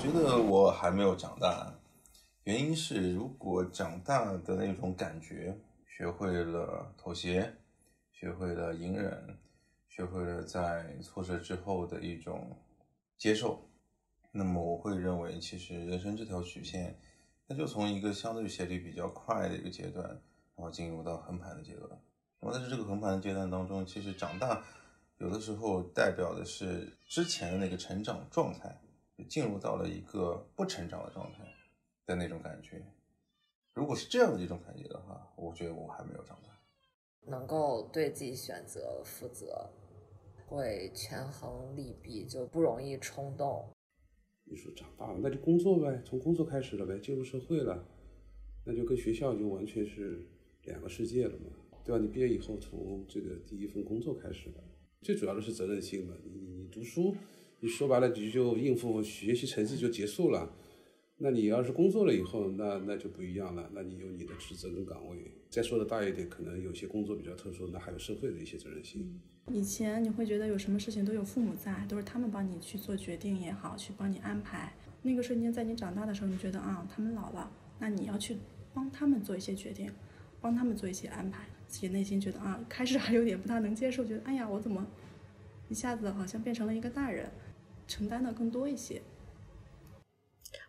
觉得我还没有长大，原因是如果长大的那种感觉，学会了妥协，学会了隐忍，学会了在挫折之后的一种接受，那么我会认为，其实人生这条曲线，那就从一个相对斜率比较快的一个阶段，然后进入到横盘的阶段。那么在这个横盘的阶段当中，其实长大有的时候代表的是之前的那个成长状态。进入到了一个不成长的状态的那种感觉。如果是这样的一种感觉的话，我觉得我还没有长大。能够对自己选择负责，会权衡利弊，就不容易冲动。你说长大了，那就工作呗，从工作开始了呗，进入社会了，那就跟学校就完全是两个世界了嘛，对吧？你毕业以后从这个第一份工作开始的，最主要的是责任心嘛。你你读书。你说白了，你就应付学习成绩就结束了。那你要是工作了以后，那那就不一样了。那你有你的职责跟岗位。再说的大一点，可能有些工作比较特殊，那还有社会的一些责任心。以前你会觉得有什么事情都有父母在，都是他们帮你去做决定也好，去帮你安排。那个瞬间，在你长大的时候，你觉得啊，他们老了，那你要去帮他们做一些决定，帮他们做一些安排。自己内心觉得啊，开始还有点不大能接受，觉得哎呀，我怎么一下子好像变成了一个大人。承担的更多一些。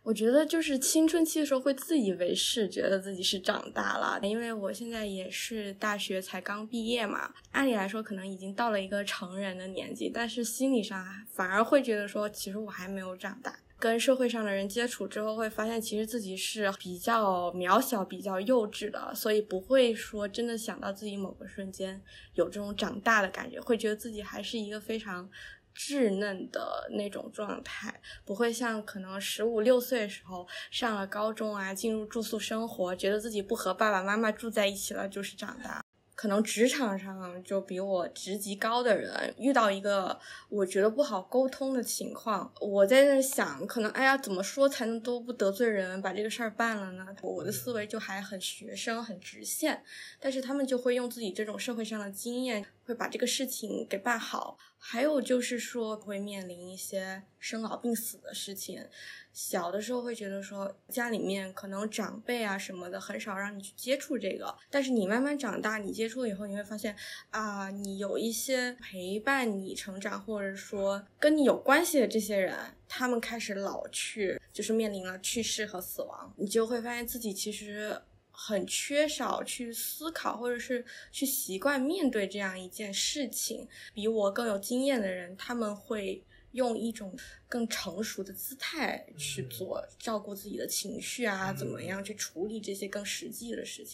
我觉得就是青春期的时候会自以为是，觉得自己是长大了。因为我现在也是大学才刚毕业嘛，按理来说可能已经到了一个成人的年纪，但是心理上反而会觉得说，其实我还没有长大。跟社会上的人接触之后，会发现其实自己是比较渺小、比较幼稚的，所以不会说真的想到自己某个瞬间有这种长大的感觉，会觉得自己还是一个非常。稚嫩的那种状态，不会像可能十五六岁的时候上了高中啊，进入住宿生活，觉得自己不和爸爸妈妈住在一起了，就是长大。可能职场上就比我职级高的人遇到一个我觉得不好沟通的情况，我在那想，可能哎呀，怎么说才能都不得罪人，把这个事儿办了呢？我的思维就还很学生，很直线，但是他们就会用自己这种社会上的经验，会把这个事情给办好。还有就是说，会面临一些生老病死的事情。小的时候会觉得说家里面可能长辈啊什么的很少让你去接触这个，但是你慢慢长大，你接触以后你会发现啊，你有一些陪伴你成长或者说跟你有关系的这些人，他们开始老去，就是面临了去世和死亡，你就会发现自己其实很缺少去思考或者是去习惯面对这样一件事情。比我更有经验的人，他们会。用一种更成熟的姿态去做，照顾自己的情绪啊，怎么样去处理这些更实际的事情？